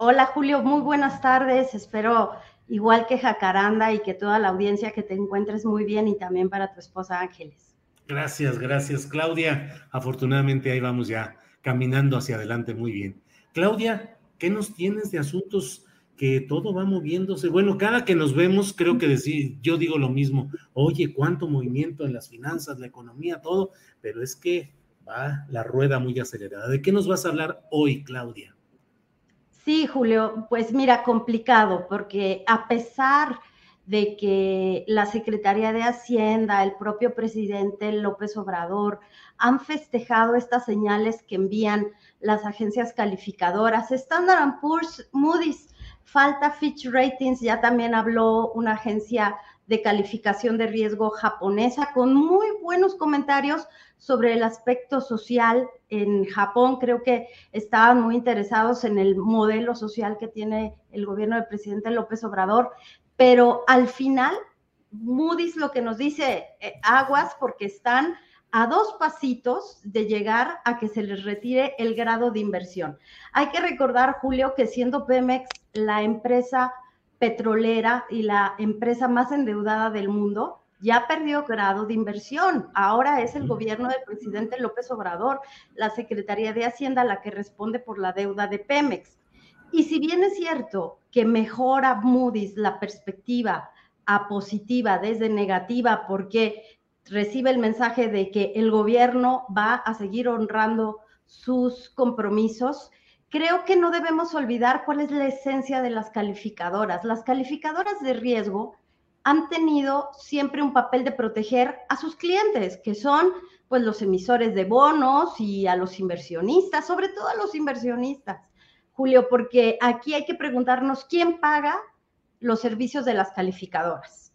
Hola Julio, muy buenas tardes. Espero igual que Jacaranda y que toda la audiencia que te encuentres muy bien y también para tu esposa Ángeles. Gracias, gracias Claudia. Afortunadamente ahí vamos ya caminando hacia adelante muy bien. Claudia, ¿qué nos tienes de asuntos que todo va moviéndose? Bueno, cada que nos vemos creo que decir, yo digo lo mismo, oye, cuánto movimiento en las finanzas, la economía, todo, pero es que va la rueda muy acelerada. ¿De qué nos vas a hablar hoy, Claudia? Sí, Julio, pues mira, complicado, porque a pesar de que la Secretaría de Hacienda, el propio presidente López Obrador han festejado estas señales que envían las agencias calificadoras, Standard Poor's, Moody's, falta Fitch Ratings, ya también habló una agencia de calificación de riesgo japonesa con muy buenos comentarios sobre el aspecto social en Japón. Creo que estaban muy interesados en el modelo social que tiene el gobierno del presidente López Obrador, pero al final Moody's lo que nos dice, eh, aguas porque están a dos pasitos de llegar a que se les retire el grado de inversión. Hay que recordar, Julio, que siendo Pemex la empresa petrolera y la empresa más endeudada del mundo, ya perdió grado de inversión. Ahora es el gobierno del presidente López Obrador, la Secretaría de Hacienda, la que responde por la deuda de Pemex. Y si bien es cierto que mejora Moody's la perspectiva a positiva desde negativa porque recibe el mensaje de que el gobierno va a seguir honrando sus compromisos, creo que no debemos olvidar cuál es la esencia de las calificadoras. Las calificadoras de riesgo han tenido siempre un papel de proteger a sus clientes, que son pues los emisores de bonos y a los inversionistas, sobre todo a los inversionistas, Julio, porque aquí hay que preguntarnos quién paga los servicios de las calificadoras.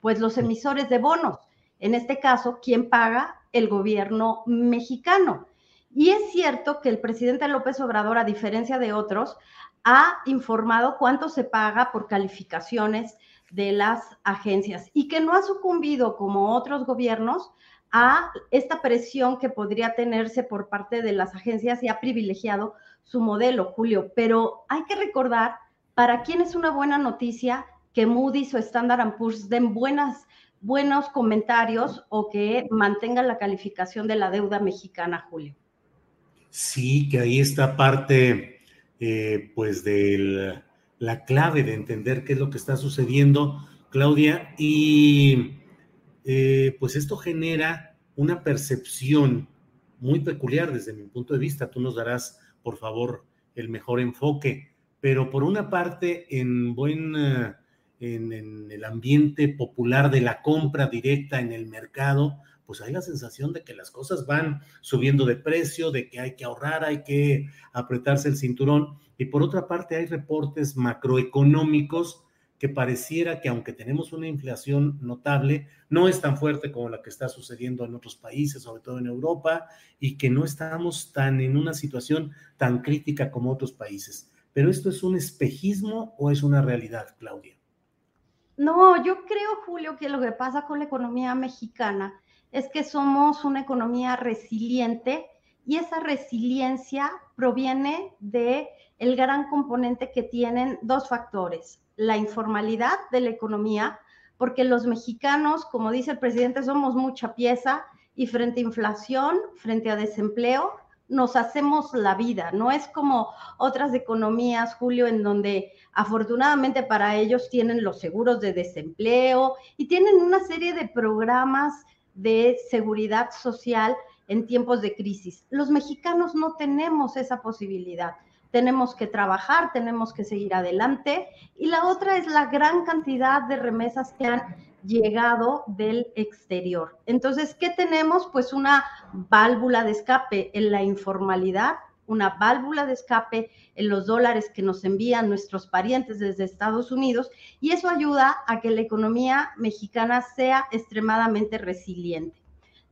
Pues los emisores de bonos. En este caso, ¿quién paga? El gobierno mexicano. Y es cierto que el presidente López Obrador, a diferencia de otros, ha informado cuánto se paga por calificaciones de las agencias y que no ha sucumbido como otros gobiernos a esta presión que podría tenerse por parte de las agencias y ha privilegiado su modelo, Julio. Pero hay que recordar para quién es una buena noticia que Moody's o Standard Poor's den buenas, buenos comentarios o que mantengan la calificación de la deuda mexicana, Julio. Sí, que ahí está parte, eh, pues, de la clave de entender qué es lo que está sucediendo, Claudia, y eh, pues esto genera una percepción muy peculiar desde mi punto de vista. Tú nos darás, por favor, el mejor enfoque, pero por una parte, en buen, eh, en el ambiente popular de la compra directa en el mercado, pues hay la sensación de que las cosas van subiendo de precio, de que hay que ahorrar, hay que apretarse el cinturón. Y por otra parte, hay reportes macroeconómicos que pareciera que aunque tenemos una inflación notable, no es tan fuerte como la que está sucediendo en otros países, sobre todo en Europa, y que no estamos tan en una situación tan crítica como otros países. Pero esto es un espejismo o es una realidad, Claudia? No, yo creo, Julio, que lo que pasa con la economía mexicana es que somos una economía resiliente y esa resiliencia proviene de el gran componente que tienen dos factores, la informalidad de la economía, porque los mexicanos, como dice el presidente, somos mucha pieza y frente a inflación, frente a desempleo, nos hacemos la vida. No es como otras economías, Julio, en donde afortunadamente para ellos tienen los seguros de desempleo y tienen una serie de programas de seguridad social en tiempos de crisis. Los mexicanos no tenemos esa posibilidad. Tenemos que trabajar, tenemos que seguir adelante. Y la otra es la gran cantidad de remesas que han llegado del exterior. Entonces, ¿qué tenemos? Pues una válvula de escape en la informalidad, una válvula de escape en los dólares que nos envían nuestros parientes desde Estados Unidos y eso ayuda a que la economía mexicana sea extremadamente resiliente.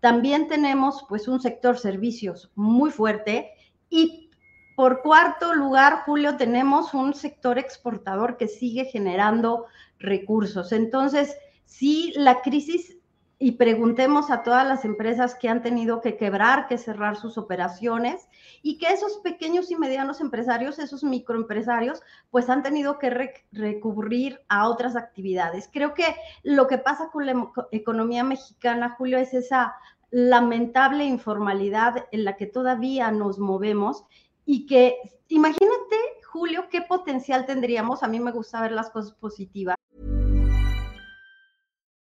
También tenemos pues un sector servicios muy fuerte y por cuarto lugar, Julio, tenemos un sector exportador que sigue generando recursos. Entonces, si la crisis, y preguntemos a todas las empresas que han tenido que quebrar, que cerrar sus operaciones, y que esos pequeños y medianos empresarios, esos microempresarios, pues han tenido que recurrir a otras actividades. Creo que lo que pasa con la economía mexicana, Julio, es esa lamentable informalidad en la que todavía nos movemos y que imagínate, Julio, qué potencial tendríamos. A mí me gusta ver las cosas positivas.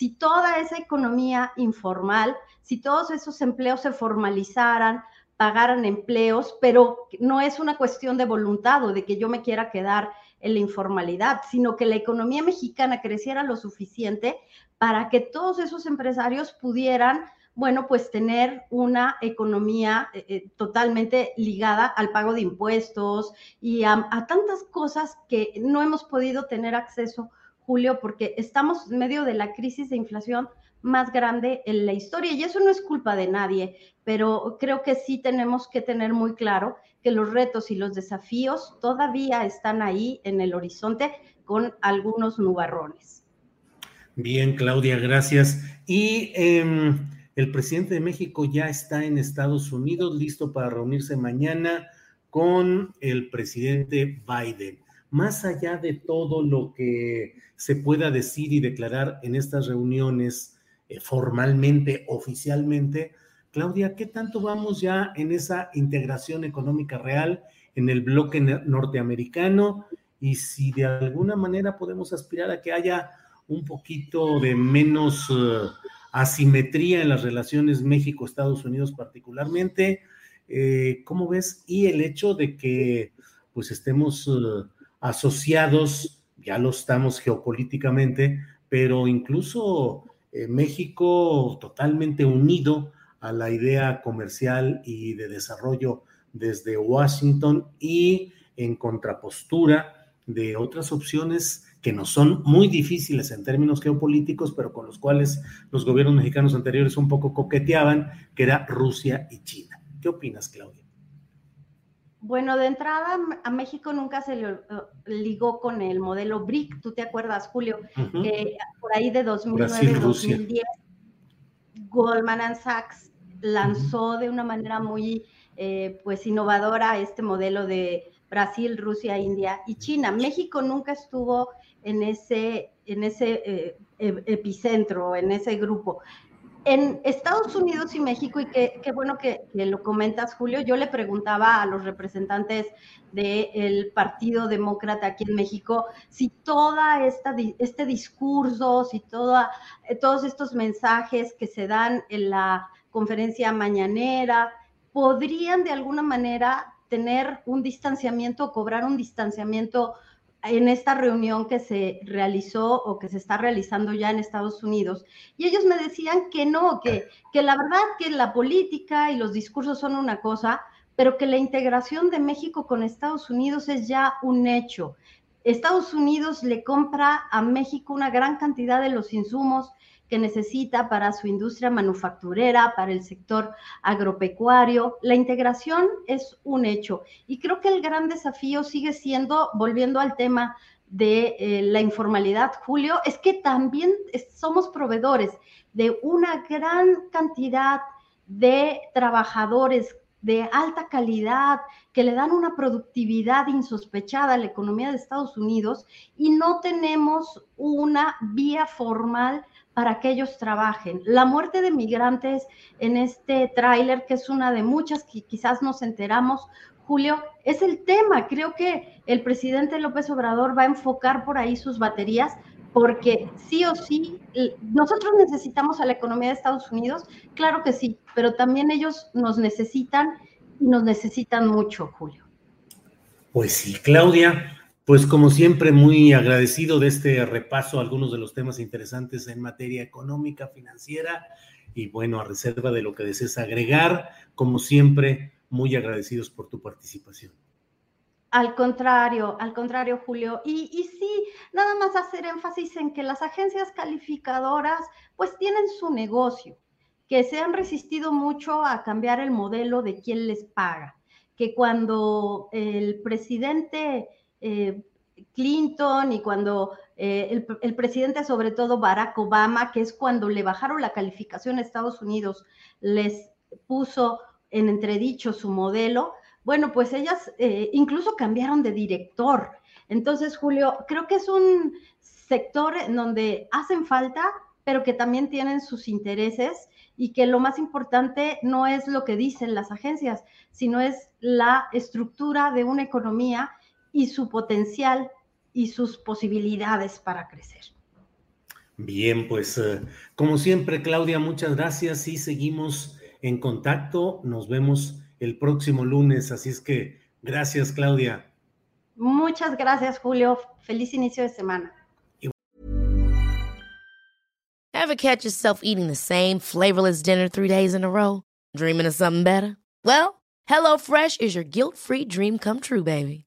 si toda esa economía informal, si todos esos empleos se formalizaran, pagaran empleos, pero no es una cuestión de voluntad o de que yo me quiera quedar en la informalidad, sino que la economía mexicana creciera lo suficiente para que todos esos empresarios pudieran, bueno, pues tener una economía eh, eh, totalmente ligada al pago de impuestos y a, a tantas cosas que no hemos podido tener acceso Julio, porque estamos en medio de la crisis de inflación más grande en la historia y eso no es culpa de nadie, pero creo que sí tenemos que tener muy claro que los retos y los desafíos todavía están ahí en el horizonte con algunos nubarrones. Bien, Claudia, gracias. Y em, el presidente de México ya está en Estados Unidos, listo para reunirse mañana con el presidente Biden más allá de todo lo que se pueda decir y declarar en estas reuniones eh, formalmente, oficialmente, Claudia, ¿qué tanto vamos ya en esa integración económica real en el bloque norteamericano? Y si de alguna manera podemos aspirar a que haya un poquito de menos eh, asimetría en las relaciones México-Estados Unidos particularmente, eh, ¿cómo ves? Y el hecho de que pues estemos asociados, ya lo estamos geopolíticamente, pero incluso eh, México totalmente unido a la idea comercial y de desarrollo desde Washington y en contrapostura de otras opciones que no son muy difíciles en términos geopolíticos, pero con los cuales los gobiernos mexicanos anteriores un poco coqueteaban, que era Rusia y China. ¿Qué opinas, Claudia? Bueno, de entrada a México nunca se le eh, ligó con el modelo BRIC, ¿tú te acuerdas, Julio? por ahí de 2009-2010, Goldman Sachs lanzó de una manera muy eh, pues innovadora este modelo de Brasil, Rusia, India y China. México nunca estuvo en ese, en ese eh, epicentro, en ese grupo. En Estados Unidos y México, y qué bueno que, lo comentas, Julio, yo le preguntaba a los representantes del Partido Demócrata aquí en México si toda esta este discurso, si toda, eh, todos estos mensajes que se dan en la conferencia mañanera podrían de alguna manera tener un distanciamiento cobrar un distanciamiento en esta reunión que se realizó o que se está realizando ya en Estados Unidos. Y ellos me decían que no, que, que la verdad que la política y los discursos son una cosa, pero que la integración de México con Estados Unidos es ya un hecho. Estados Unidos le compra a México una gran cantidad de los insumos que necesita para su industria manufacturera, para el sector agropecuario. La integración es un hecho y creo que el gran desafío sigue siendo, volviendo al tema de eh, la informalidad, Julio, es que también somos proveedores de una gran cantidad de trabajadores de alta calidad, que le dan una productividad insospechada a la economía de Estados Unidos y no tenemos una vía formal para que ellos trabajen. La muerte de migrantes en este tráiler, que es una de muchas que quizás nos enteramos, Julio, es el tema. Creo que el presidente López Obrador va a enfocar por ahí sus baterías porque sí o sí, nosotros necesitamos a la economía de Estados Unidos, claro que sí, pero también ellos nos necesitan y nos necesitan mucho, Julio. Pues sí, Claudia, pues como siempre, muy agradecido de este repaso a algunos de los temas interesantes en materia económica, financiera y bueno, a reserva de lo que desees agregar, como siempre, muy agradecidos por tu participación. Al contrario, al contrario, Julio. Y, sí, nada más hacer énfasis en que las agencias calificadoras pues tienen su negocio, que se han resistido mucho a cambiar el modelo de quién les paga, que cuando el presidente eh, Clinton y cuando eh, el, presidente, sobre todo Barack Obama, que es cuando le bajaron la calificación a Estados Unidos, les puso en entredicho su modelo, bueno, pues ellas eh, incluso cambiaron de director. Entonces, Julio, creo que es un sector en donde hacen falta, pero que también tienen sus intereses y que lo más importante no es lo que dicen las agencias, sino es la estructura de una economía y su potencial y sus posibilidades para crecer. Bien, pues eh, como siempre, Claudia, muchas gracias y seguimos en contacto. Nos vemos el próximo lunes, así es que gracias, Claudia. Muchas gracias, Julio. Feliz inicio de semana. Ever catch yourself eating the same flavorless dinner three days in a row? Dreaming of something better? Well, HelloFresh is your guilt-free dream come true, baby.